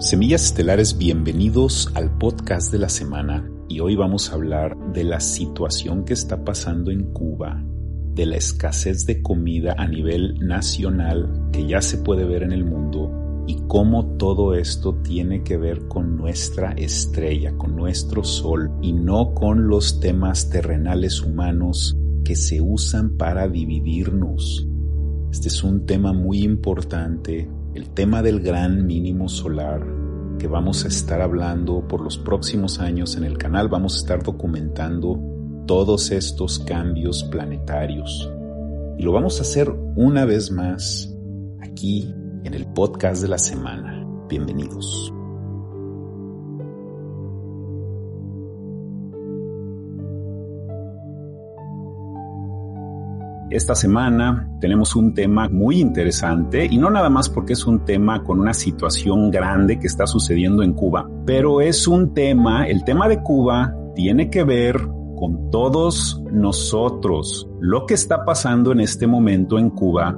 Semillas Estelares, bienvenidos al podcast de la semana y hoy vamos a hablar de la situación que está pasando en Cuba, de la escasez de comida a nivel nacional que ya se puede ver en el mundo y cómo todo esto tiene que ver con nuestra estrella, con nuestro sol y no con los temas terrenales humanos que se usan para dividirnos. Este es un tema muy importante el tema del gran mínimo solar que vamos a estar hablando por los próximos años en el canal. Vamos a estar documentando todos estos cambios planetarios. Y lo vamos a hacer una vez más aquí en el podcast de la semana. Bienvenidos. Esta semana tenemos un tema muy interesante y no nada más porque es un tema con una situación grande que está sucediendo en Cuba, pero es un tema, el tema de Cuba tiene que ver con todos nosotros. Lo que está pasando en este momento en Cuba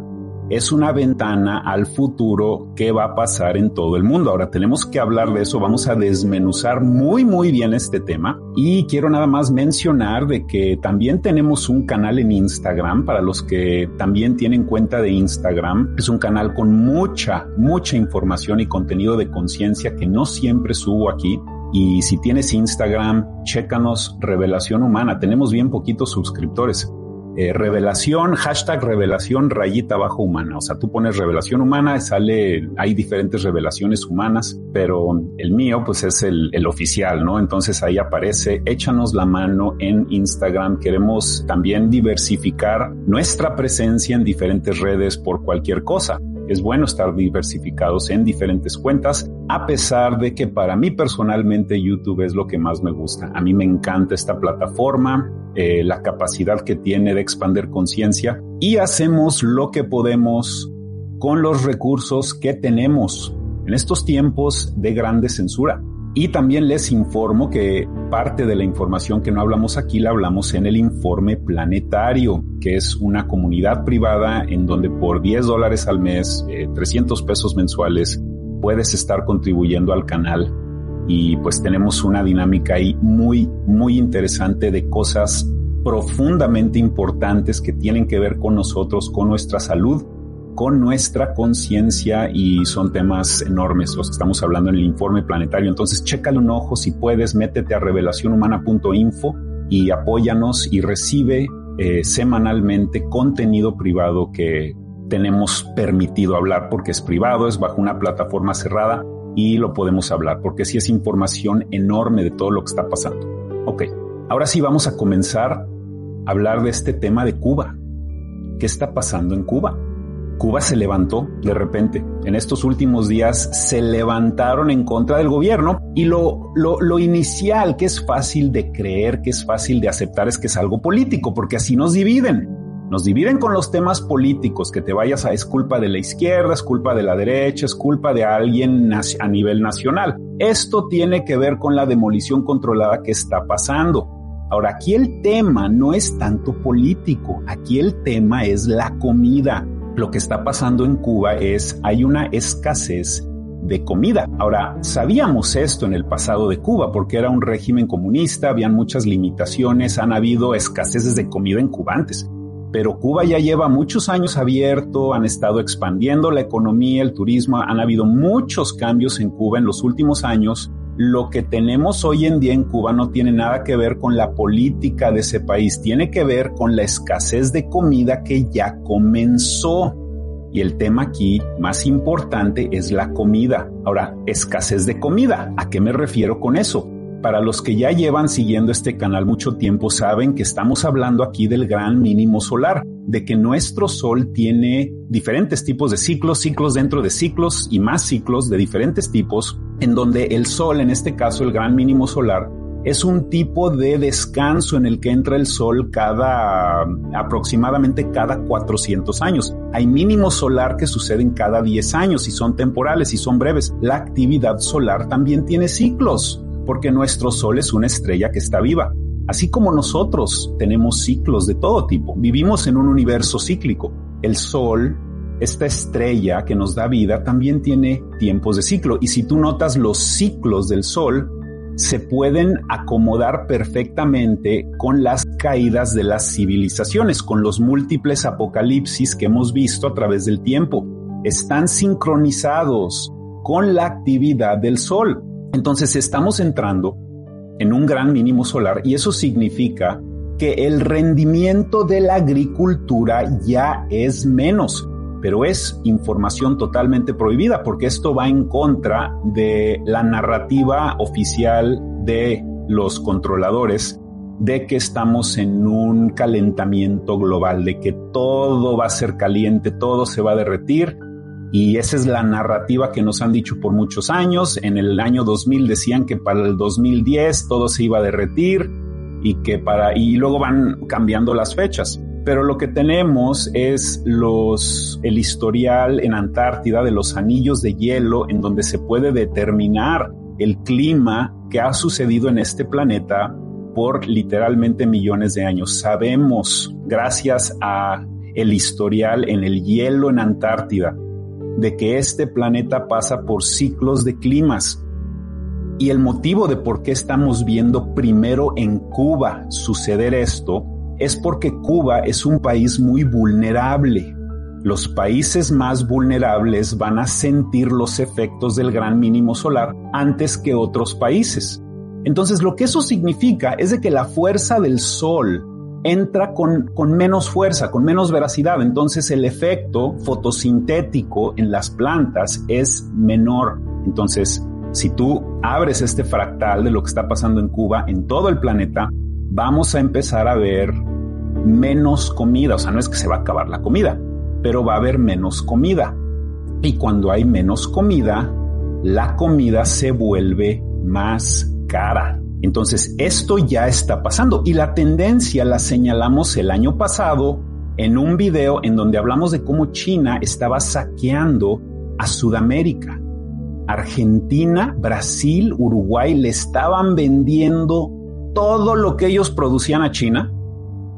es una ventana al futuro que va a pasar en todo el mundo. Ahora tenemos que hablar de eso, vamos a desmenuzar muy muy bien este tema y quiero nada más mencionar de que también tenemos un canal en Instagram para los que también tienen cuenta de Instagram. Es un canal con mucha mucha información y contenido de conciencia que no siempre subo aquí. Y si tienes Instagram, chécanos Revelación Humana. Tenemos bien poquitos suscriptores. Eh, revelación, hashtag revelación rayita bajo humana. O sea, tú pones revelación humana, sale, hay diferentes revelaciones humanas, pero el mío pues es el, el oficial, ¿no? Entonces ahí aparece, échanos la mano en Instagram. Queremos también diversificar nuestra presencia en diferentes redes por cualquier cosa. Es bueno estar diversificados en diferentes cuentas, a pesar de que para mí personalmente YouTube es lo que más me gusta. A mí me encanta esta plataforma, eh, la capacidad que tiene de expandir conciencia y hacemos lo que podemos con los recursos que tenemos en estos tiempos de grande censura. Y también les informo que parte de la información que no hablamos aquí la hablamos en el informe planetario, que es una comunidad privada en donde por 10 dólares al mes, 300 eh, pesos mensuales, puedes estar contribuyendo al canal. Y pues tenemos una dinámica ahí muy, muy interesante de cosas profundamente importantes que tienen que ver con nosotros, con nuestra salud con nuestra conciencia y son temas enormes los que estamos hablando en el informe planetario. Entonces, chécale un ojo si puedes, métete a revelacionhumana.info y apóyanos y recibe eh, semanalmente contenido privado que tenemos permitido hablar porque es privado, es bajo una plataforma cerrada y lo podemos hablar porque sí es información enorme de todo lo que está pasando. Ok, ahora sí vamos a comenzar a hablar de este tema de Cuba. ¿Qué está pasando en Cuba? Cuba se levantó de repente. En estos últimos días se levantaron en contra del gobierno y lo, lo, lo, inicial, que es fácil de creer, que es fácil de aceptar, es que es algo político, porque así nos dividen. Nos dividen con los temas políticos, que te vayas a es culpa de la izquierda, es culpa de la derecha, es culpa de alguien a nivel nacional. Esto tiene que ver con la demolición controlada que está pasando. Ahora, aquí el tema no es tanto político, aquí el tema es la comida lo que está pasando en Cuba es hay una escasez de comida. Ahora, sabíamos esto en el pasado de Cuba porque era un régimen comunista, habían muchas limitaciones, han habido escaseces de comida en Cuba antes. Pero Cuba ya lleva muchos años abierto, han estado expandiendo la economía, el turismo, han habido muchos cambios en Cuba en los últimos años. Lo que tenemos hoy en día en Cuba no tiene nada que ver con la política de ese país, tiene que ver con la escasez de comida que ya comenzó. Y el tema aquí más importante es la comida. Ahora, escasez de comida. ¿A qué me refiero con eso? Para los que ya llevan siguiendo este canal mucho tiempo, saben que estamos hablando aquí del gran mínimo solar, de que nuestro Sol tiene diferentes tipos de ciclos, ciclos dentro de ciclos y más ciclos de diferentes tipos, en donde el Sol, en este caso el gran mínimo solar, es un tipo de descanso en el que entra el sol cada aproximadamente cada 400 años. Hay mínimo solar que suceden cada 10 años y son temporales y son breves. La actividad solar también tiene ciclos porque nuestro Sol es una estrella que está viva. Así como nosotros tenemos ciclos de todo tipo, vivimos en un universo cíclico. El Sol, esta estrella que nos da vida, también tiene tiempos de ciclo. Y si tú notas los ciclos del Sol, se pueden acomodar perfectamente con las caídas de las civilizaciones, con los múltiples apocalipsis que hemos visto a través del tiempo. Están sincronizados con la actividad del Sol. Entonces estamos entrando en un gran mínimo solar y eso significa que el rendimiento de la agricultura ya es menos, pero es información totalmente prohibida porque esto va en contra de la narrativa oficial de los controladores de que estamos en un calentamiento global, de que todo va a ser caliente, todo se va a derretir y esa es la narrativa que nos han dicho por muchos años. En el año 2000 decían que para el 2010 todo se iba a derretir y que para, y luego van cambiando las fechas. Pero lo que tenemos es los, el historial en Antártida de los anillos de hielo en donde se puede determinar el clima que ha sucedido en este planeta por literalmente millones de años. Sabemos, gracias a el historial en el hielo en Antártida, de que este planeta pasa por ciclos de climas. Y el motivo de por qué estamos viendo primero en Cuba suceder esto es porque Cuba es un país muy vulnerable. Los países más vulnerables van a sentir los efectos del gran mínimo solar antes que otros países. Entonces lo que eso significa es de que la fuerza del sol entra con, con menos fuerza, con menos veracidad. Entonces el efecto fotosintético en las plantas es menor. Entonces, si tú abres este fractal de lo que está pasando en Cuba, en todo el planeta, vamos a empezar a ver menos comida. O sea, no es que se va a acabar la comida, pero va a haber menos comida. Y cuando hay menos comida, la comida se vuelve más cara. Entonces, esto ya está pasando y la tendencia la señalamos el año pasado en un video en donde hablamos de cómo China estaba saqueando a Sudamérica. Argentina, Brasil, Uruguay le estaban vendiendo todo lo que ellos producían a China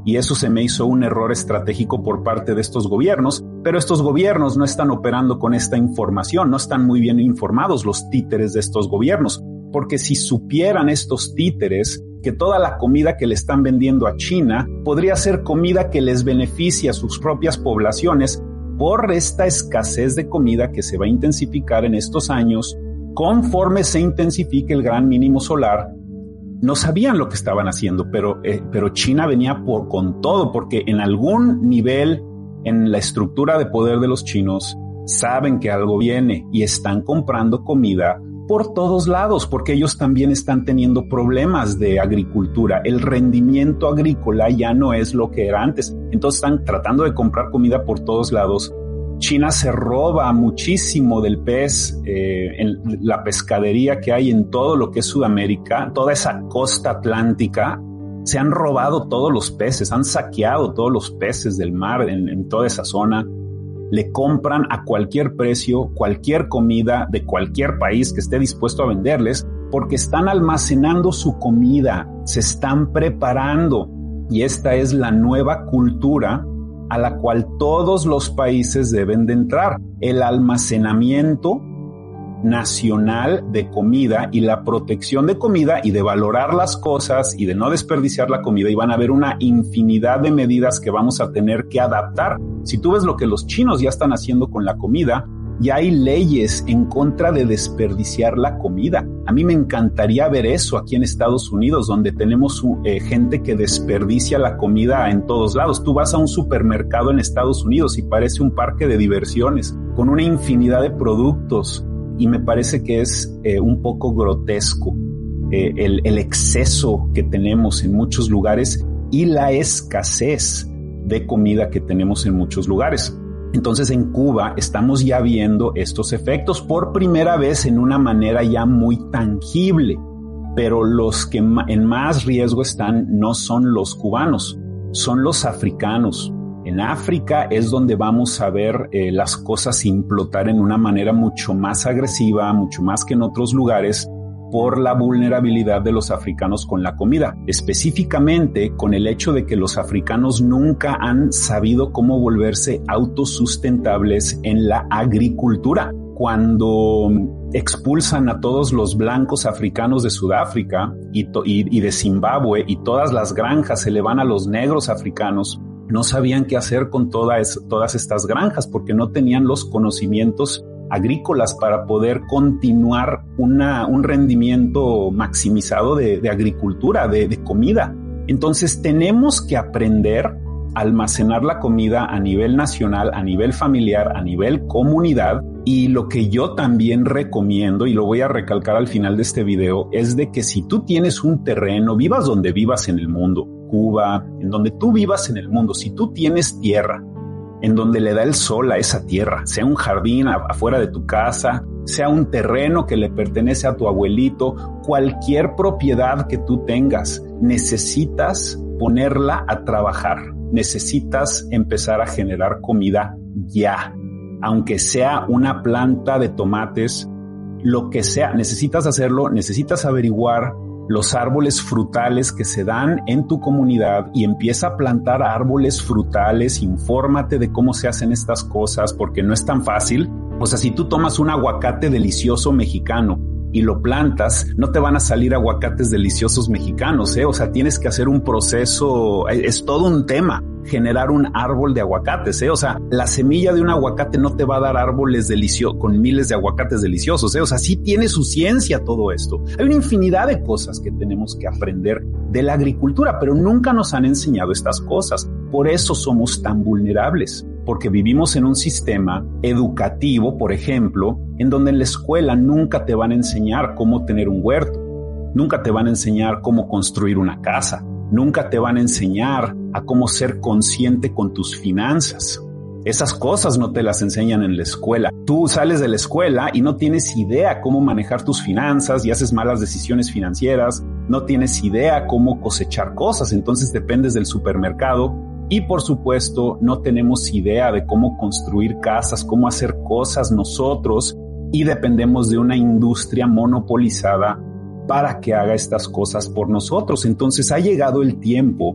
y eso se me hizo un error estratégico por parte de estos gobiernos, pero estos gobiernos no están operando con esta información, no están muy bien informados los títeres de estos gobiernos porque si supieran estos títeres que toda la comida que le están vendiendo a China podría ser comida que les beneficia a sus propias poblaciones por esta escasez de comida que se va a intensificar en estos años, conforme se intensifique el gran mínimo solar, no sabían lo que estaban haciendo, pero, eh, pero China venía por, con todo, porque en algún nivel en la estructura de poder de los chinos saben que algo viene y están comprando comida por todos lados, porque ellos también están teniendo problemas de agricultura. El rendimiento agrícola ya no es lo que era antes. Entonces están tratando de comprar comida por todos lados. China se roba muchísimo del pez, eh, en la pescadería que hay en todo lo que es Sudamérica, toda esa costa atlántica, se han robado todos los peces, han saqueado todos los peces del mar en toda esa zona le compran a cualquier precio cualquier comida de cualquier país que esté dispuesto a venderles porque están almacenando su comida, se están preparando. Y esta es la nueva cultura a la cual todos los países deben de entrar, el almacenamiento nacional de comida y la protección de comida y de valorar las cosas y de no desperdiciar la comida y van a haber una infinidad de medidas que vamos a tener que adaptar. Si tú ves lo que los chinos ya están haciendo con la comida, ya hay leyes en contra de desperdiciar la comida. A mí me encantaría ver eso aquí en Estados Unidos, donde tenemos eh, gente que desperdicia la comida en todos lados. Tú vas a un supermercado en Estados Unidos y parece un parque de diversiones, con una infinidad de productos, y me parece que es eh, un poco grotesco eh, el, el exceso que tenemos en muchos lugares y la escasez de comida que tenemos en muchos lugares. Entonces en Cuba estamos ya viendo estos efectos por primera vez en una manera ya muy tangible, pero los que en más riesgo están no son los cubanos, son los africanos. En África es donde vamos a ver eh, las cosas implotar en una manera mucho más agresiva, mucho más que en otros lugares, por la vulnerabilidad de los africanos con la comida, específicamente con el hecho de que los africanos nunca han sabido cómo volverse autosustentables en la agricultura. Cuando expulsan a todos los blancos africanos de Sudáfrica y, de Zimbabue y todas las granjas se le van a los negros africanos, no sabían qué hacer con todas, todas estas granjas porque no tenían los conocimientos agrícolas para poder continuar una, un rendimiento maximizado de, agricultura, de, de comida. Entonces tenemos que aprender a almacenar la comida a nivel nacional, a nivel familiar, a nivel comunidad. Y lo que yo también recomiendo, y lo voy a recalcar al final de este video, es de que si tú tienes un terreno, vivas donde vivas en el mundo, Cuba, en donde tú vivas en el mundo, si tú tienes tierra, en donde le da el sol a esa tierra, sea un jardín afuera de tu casa, sea un terreno que le pertenece a tu abuelito, cualquier propiedad que tú tengas, necesitas ponerla a trabajar, necesitas empezar a generar comida ya, aunque sea una planta de tomates, lo que sea, necesitas hacerlo, necesitas averiguar los árboles frutales que se dan en tu comunidad y empieza a plantar árboles frutales, infórmate de cómo se hacen estas cosas porque no es tan fácil. O sea, si tú tomas un aguacate delicioso mexicano y lo plantas, no te van a salir aguacates deliciosos mexicanos, ¿eh? O sea, tienes que hacer un proceso, es todo un tema generar un árbol de aguacates, ¿eh? O sea, la semilla de un aguacate no te va a dar árboles deliciosos con miles de aguacates deliciosos, ¿eh? O sea, sí tiene su ciencia todo esto. Hay una infinidad de cosas que tenemos que aprender de la agricultura, pero nunca nos han enseñado estas cosas. Por eso somos tan vulnerables, porque vivimos en un sistema educativo, por ejemplo, en donde en la escuela nunca te van a enseñar cómo tener un huerto, nunca te van a enseñar cómo construir una casa, nunca te van a enseñar a cómo ser consciente con tus finanzas. Esas cosas no te las enseñan en la escuela. Tú sales de la escuela y no tienes idea cómo manejar tus finanzas y haces malas decisiones financieras, no tienes idea cómo cosechar cosas, entonces dependes del supermercado y por supuesto no tenemos idea de cómo construir casas, cómo hacer cosas nosotros y dependemos de una industria monopolizada para que haga estas cosas por nosotros. Entonces ha llegado el tiempo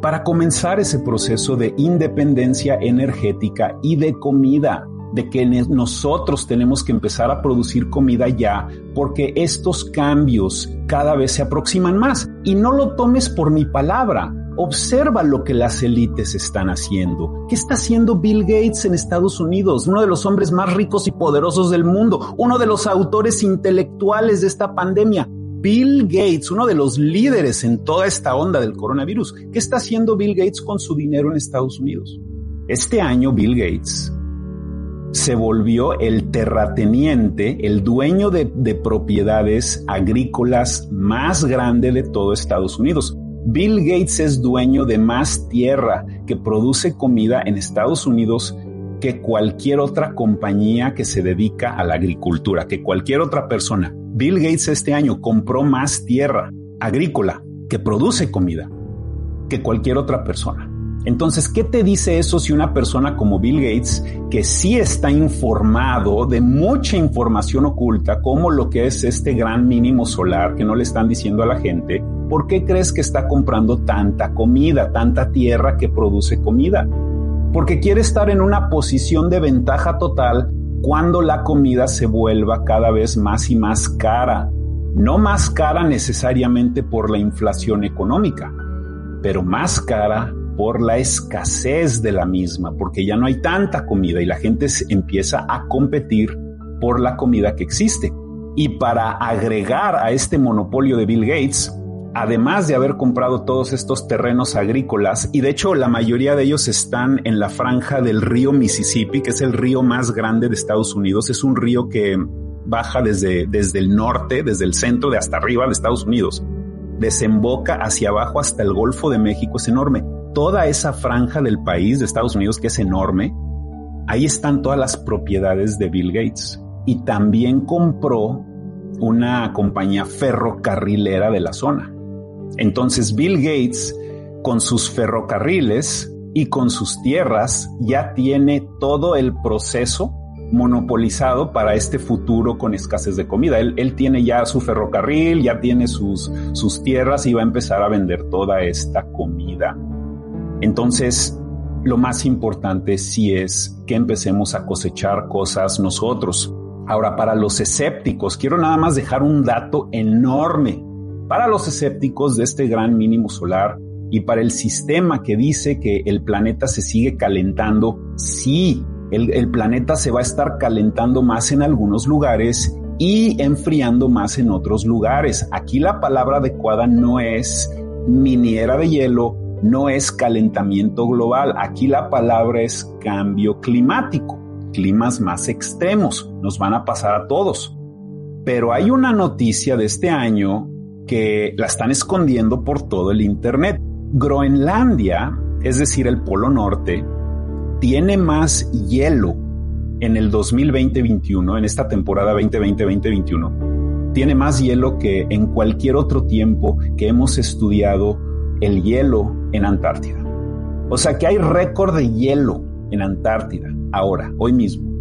para comenzar ese proceso de independencia energética y de comida, de que nosotros tenemos que empezar a producir comida ya, porque estos cambios cada vez se aproximan más. Y no lo tomes por mi palabra, Observa lo que las élites están haciendo. ¿Qué está haciendo Bill Gates en Estados Unidos? Uno de los hombres más ricos y poderosos del mundo, uno de los autores intelectuales de esta pandemia. Bill Gates, uno de los líderes en toda esta onda del coronavirus. ¿Qué está haciendo Bill Gates con su dinero en Estados Unidos? Este año Bill Gates se volvió el terrateniente, el dueño de, de, propiedades agrícolas más grande de todo Estados Unidos. Bill Gates es dueño de más tierra que produce comida en Estados Unidos que cualquier otra compañía que se dedica a la agricultura, que cualquier otra persona. Bill Gates este año compró más tierra agrícola que produce comida que cualquier otra persona. Entonces, ¿qué te dice eso si una persona como Bill Gates, que sí está informado de mucha información oculta, como lo que es este gran mínimo solar que no le están diciendo a la gente, ¿por qué crees que está comprando tanta comida, tanta tierra que produce comida? Porque quiere estar en una posición de ventaja total cuando la comida se vuelva cada vez más y más cara. No más cara necesariamente por la inflación económica, pero más cara por la escasez de la misma, porque ya no hay tanta comida y la gente empieza a competir por la comida que existe. Y para agregar a este monopolio de Bill Gates, además de haber comprado todos estos terrenos agrícolas, y de hecho la mayoría de ellos están en la franja del río Mississippi, que es el río más grande de Estados Unidos, es un río que baja desde, desde el norte, desde el centro de hasta arriba de Estados Unidos, desemboca hacia abajo hasta el Golfo de México, es enorme. Toda esa franja del país de Estados Unidos, que es enorme, ahí están todas las propiedades de Bill Gates. Y también compró una compañía ferrocarrilera de la zona. Entonces Bill Gates, con sus ferrocarriles y con sus tierras, ya tiene todo el proceso monopolizado para este futuro con escasez de comida. Él, tiene ya su ferrocarril, ya tiene sus, sus tierras y va a empezar a vender toda esta comida. Entonces, lo más importante sí es que empecemos a cosechar cosas nosotros. Ahora, para los escépticos, quiero nada más dejar un dato enorme. Para los escépticos de este gran mínimo solar y para el sistema que dice que el planeta se sigue calentando, sí, el, planeta se va a estar calentando más en algunos lugares y enfriando más en otros lugares. Aquí la palabra adecuada no es miniera de hielo, no es calentamiento global, aquí la palabra es cambio climático, climas más extremos, nos van a pasar a todos. Pero hay una noticia de este año que la están escondiendo por todo el Internet. Groenlandia, es decir, el Polo Norte, tiene más hielo en el 2020-21, en esta temporada 2020-2021, tiene más hielo que en cualquier otro tiempo que hemos estudiado el hielo en Antártida. O sea que hay récord de hielo en Antártida ahora, hoy mismo.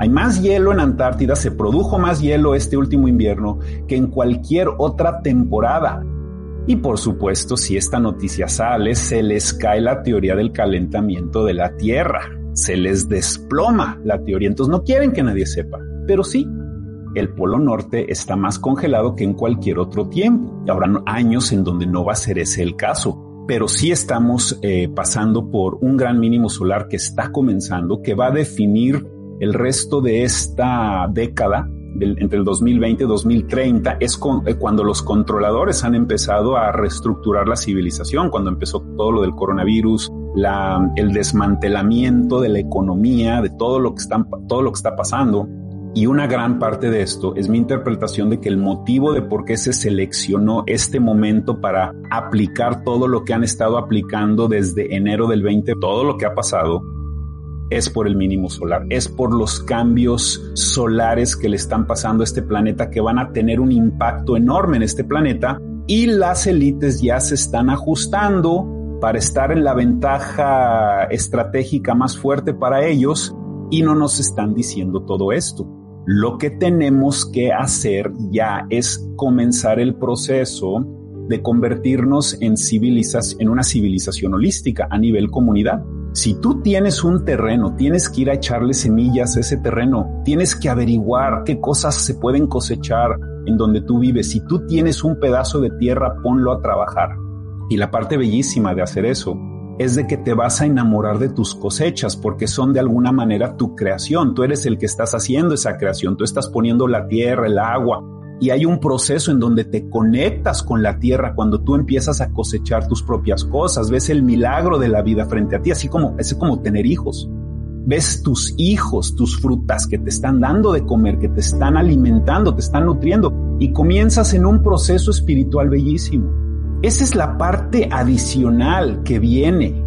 Hay más hielo en Antártida, se produjo más hielo este último invierno que en cualquier otra temporada. Y por supuesto, si esta noticia sale, se les cae la teoría del calentamiento de la Tierra, se les desploma la teoría, entonces no quieren que nadie sepa, pero sí, el Polo Norte está más congelado que en cualquier otro tiempo. Habrán años en donde no va a ser ese el caso, pero sí estamos eh, pasando por un gran mínimo solar que está comenzando, que va a definir el resto de esta década entre el 2020 y 2030 es eh, cuando los controladores han empezado a reestructurar la civilización, cuando empezó todo lo del coronavirus, el desmantelamiento de la economía, de todo lo que está, todo lo que está pasando. Y una gran parte de esto es mi interpretación de que el motivo de por qué se seleccionó este momento para aplicar todo lo que han estado aplicando desde enero del 20, todo lo que ha pasado, es por el mínimo solar, es por los cambios solares que le están pasando a este planeta que van a tener un impacto enorme en este planeta y las élites ya se están ajustando para estar en la ventaja estratégica más fuerte para ellos y no nos están diciendo todo esto. Lo que tenemos que hacer ya es comenzar el proceso de convertirnos en, en una civilización holística a nivel comunidad. Si tú tienes un terreno, tienes que ir a echarle semillas a ese terreno, tienes que averiguar qué cosas se pueden cosechar en donde tú vives. Si tú tienes un pedazo de tierra, ponlo a trabajar. Y la parte bellísima de hacer eso es de que te vas a enamorar de tus cosechas porque son de alguna manera tu creación. Tú eres el que estás haciendo esa creación, tú estás poniendo la tierra, el agua, y hay un proceso en donde te conectas con la tierra cuando tú empiezas a cosechar tus propias cosas, ves el milagro de la vida frente a ti, así como es como tener hijos. Ves tus hijos, tus frutas que te están dando de comer, que te están alimentando, te están nutriendo y comienzas en un proceso espiritual bellísimo. Esa es la parte adicional que viene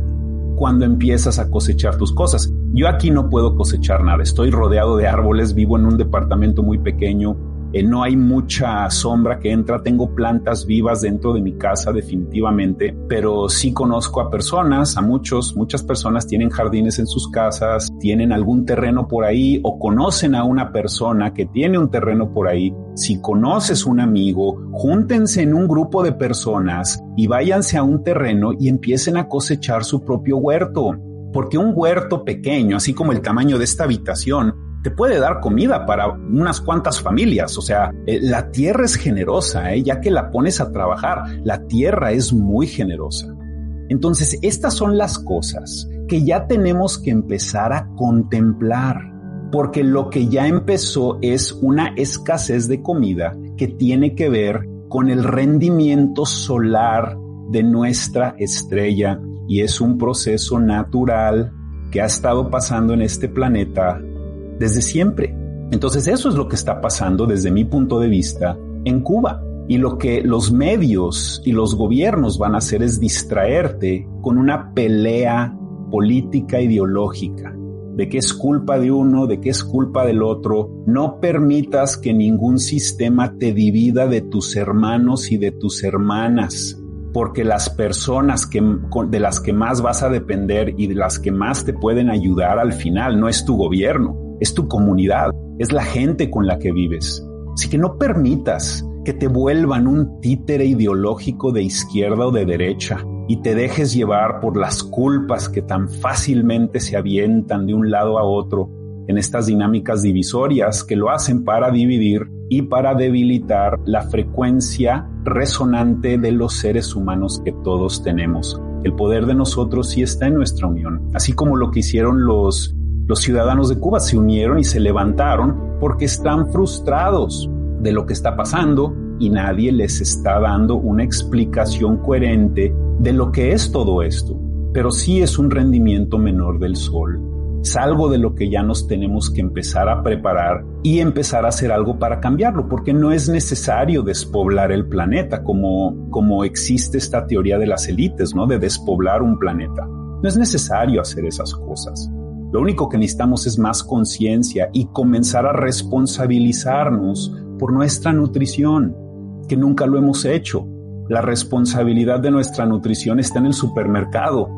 cuando empiezas a cosechar tus cosas. Yo aquí no puedo cosechar nada, estoy rodeado de árboles, vivo en un departamento muy pequeño, eh, no hay mucha sombra que entra, tengo plantas vivas dentro de mi casa definitivamente, pero sí conozco a personas, a muchos, muchas personas tienen jardines en sus casas, tienen algún terreno por ahí o conocen a una persona que tiene un terreno por ahí. Si conoces un amigo, júntense en un grupo de personas y váyanse a un terreno y empiecen a cosechar su propio huerto porque un huerto pequeño, así como el tamaño de esta habitación, te puede dar comida para unas cuantas familias. O sea, eh, la tierra es generosa, ¿eh? ya que la pones a trabajar. La tierra es muy generosa. Entonces, estas son las cosas que ya tenemos que empezar a contemplar, porque lo que ya empezó es una escasez de comida que tiene que ver con el rendimiento solar de nuestra estrella y es un proceso natural que ha estado pasando en este planeta desde siempre. Entonces eso es lo que está pasando desde mi punto de vista en Cuba. Y lo que los medios y los gobiernos van a hacer es distraerte con una pelea política ideológica de qué es culpa de uno, de qué es culpa del otro. No permitas que ningún sistema te divida de tus hermanos y de tus hermanas, porque las personas de las que más vas a depender y de las que más te pueden ayudar al final no es tu gobierno, es tu comunidad, es la gente con la que vives. Así que no permitas que te vuelvan un títere ideológico de izquierda o de derecha y te dejes llevar por las culpas que tan fácilmente se avientan de un lado a otro en estas dinámicas divisorias que lo hacen para dividir y para debilitar la frecuencia resonante de los seres humanos que todos tenemos. El poder de nosotros sí está en nuestra unión, así como lo que hicieron los, los ciudadanos de Cuba, se unieron y se levantaron porque están frustrados de lo que está pasando y nadie les está dando una explicación coherente de lo que es todo esto. Pero sí es un rendimiento menor del sol. Es de lo que ya nos tenemos que empezar a preparar y empezar a hacer algo para cambiarlo, porque no es necesario despoblar el planeta como, como existe esta teoría de las élites, ¿no? De despoblar un planeta. No es necesario hacer esas cosas. Lo único que necesitamos es más conciencia y comenzar a responsabilizarnos por nuestra nutrición, que nunca lo hemos hecho. La responsabilidad de nuestra nutrición está en el supermercado.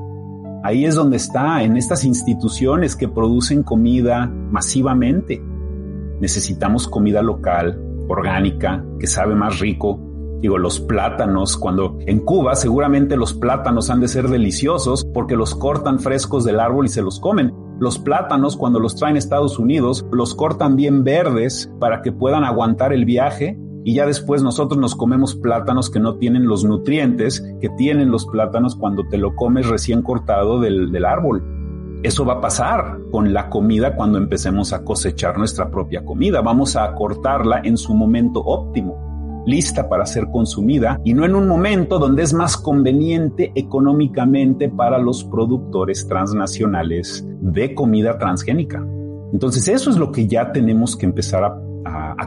Ahí es donde está, en estas instituciones que producen comida masivamente. Necesitamos comida local, orgánica, que sabe más rico. Digo, los plátanos, cuando en Cuba seguramente los plátanos han de ser deliciosos porque los cortan frescos del árbol y se los comen. Los plátanos, cuando los traen a Estados Unidos, los cortan bien verdes para que puedan aguantar el viaje y ya después nosotros nos comemos plátanos que no tienen los nutrientes que tienen los plátanos cuando te lo comes recién cortado del, del árbol. Eso va a pasar con la comida cuando empecemos a cosechar nuestra propia comida. Vamos a cortarla en su momento óptimo lista para ser consumida y no en un momento donde es más conveniente económicamente para los productores transnacionales de comida transgénica. Entonces eso es lo que ya tenemos que empezar a,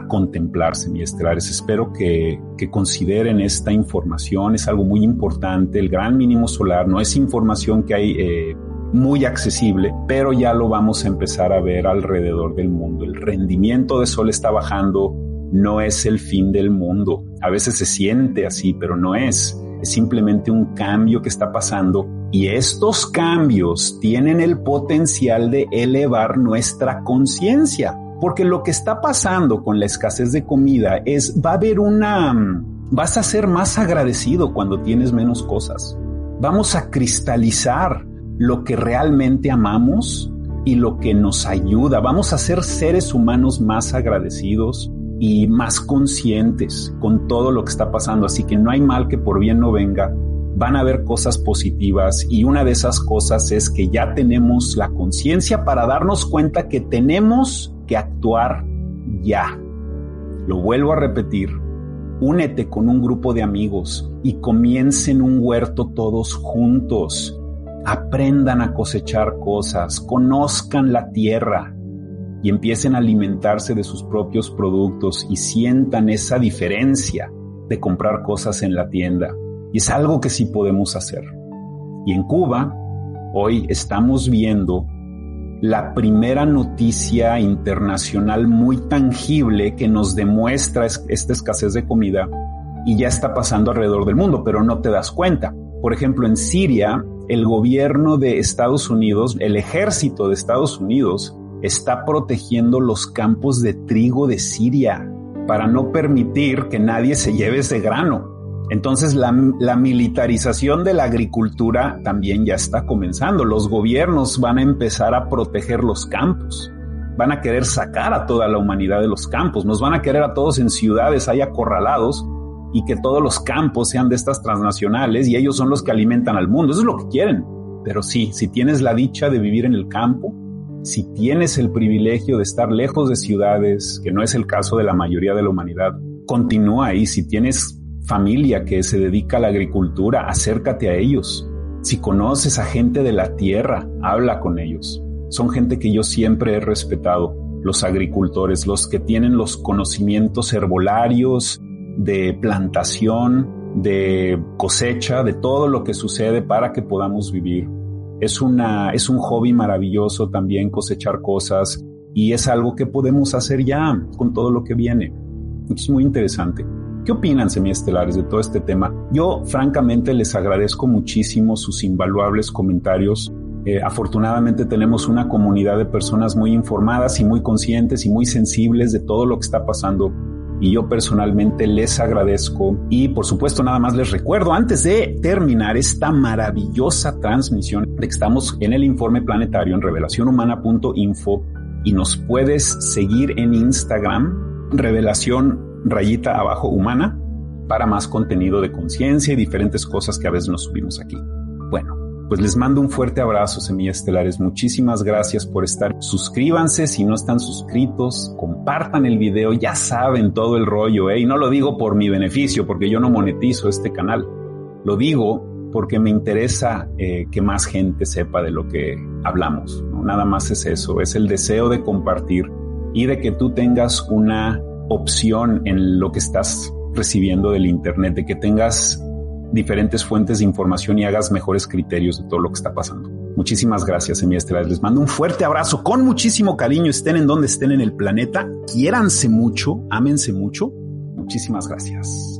contemplar, semiestelares. Espero que, consideren esta información, es algo muy importante. El gran mínimo solar no es información que hay... Eh, muy accesible, pero ya lo vamos a empezar a ver alrededor del mundo. El rendimiento de sol está bajando, no es el fin del mundo. A veces se siente así, pero no es. Es simplemente un cambio que está pasando y estos cambios tienen el potencial de elevar nuestra conciencia. Porque lo que está pasando con la escasez de comida es, va a haber una, vas a ser más agradecido cuando tienes menos cosas. Vamos a cristalizar lo que realmente amamos y lo que nos ayuda. Vamos a ser seres humanos más agradecidos, y más conscientes con todo lo que está pasando. Así que no hay mal que por bien no venga. Van a haber cosas positivas y una de esas cosas es que ya tenemos la conciencia para darnos cuenta que tenemos que actuar ya. Lo vuelvo a repetir. Únete con un grupo de amigos y comiencen un huerto todos juntos. Aprendan a cosechar cosas, conozcan la tierra, y empiecen a alimentarse de sus propios productos y sientan esa diferencia de comprar cosas en la tienda. Y es algo que sí podemos hacer. Y en Cuba, hoy estamos viendo la primera noticia internacional muy tangible que nos demuestra esta escasez de comida y ya está pasando alrededor del mundo, pero no te das cuenta. Por ejemplo, en Siria, el gobierno de Estados Unidos, el ejército de Estados Unidos, está protegiendo los campos de trigo de Siria para no permitir que nadie se lleve ese grano. Entonces la, militarización de la agricultura también ya está comenzando. Los gobiernos van a empezar a proteger los campos. Van a querer sacar a toda la humanidad de los campos. Nos van a querer a todos en ciudades ahí acorralados y que todos los campos sean de estas transnacionales y ellos son los que alimentan al mundo. Eso es lo que quieren. Pero sí, si tienes la dicha de vivir en el campo, si tienes el privilegio de estar lejos de ciudades, que no es el caso de la mayoría de la humanidad, continúa ahí. Si tienes familia que se dedica a la agricultura, acércate a ellos. Si conoces a gente de la tierra, habla con ellos. Son gente que yo siempre he respetado. los agricultores, los que tienen los conocimientos herbolarios de plantación, de cosecha, de todo lo que sucede para que podamos vivir. Es una, es un hobby maravilloso también cosechar cosas y es algo que podemos hacer ya con todo lo que viene. Es muy interesante. ¿Qué opinan, semiestelares, de todo este tema? Yo, francamente, les agradezco muchísimo sus invaluables comentarios. Eh, afortunadamente tenemos una comunidad de personas muy informadas y muy conscientes y muy sensibles de todo lo que está pasando. Y yo personalmente les agradezco y por supuesto nada más les recuerdo antes de terminar esta maravillosa transmisión de que estamos en el informe planetario en revelacionhumana.info y nos puedes seguir en Instagram, revelación rayita abajo humana, para más contenido de conciencia y diferentes cosas que a veces nos subimos aquí. Bueno, pues les mando un fuerte abrazo, semillas estelares. Muchísimas gracias por estar. Suscríbanse si no están suscritos, compartan el video, ya saben todo el rollo, ¿eh? Y no lo digo por mi beneficio, porque yo no monetizo este canal. Lo digo porque me interesa eh, que más gente sepa de lo que hablamos. Nada más es eso, es el deseo de compartir y de que tú tengas una opción en lo que estás recibiendo del Internet, de que tengas diferentes fuentes de información y hagas mejores criterios de todo lo que está pasando. Muchísimas gracias, semiestrales. Les mando un fuerte abrazo con muchísimo cariño. Estén en donde estén en el planeta. Quiéranse mucho, ámense mucho. Muchísimas gracias.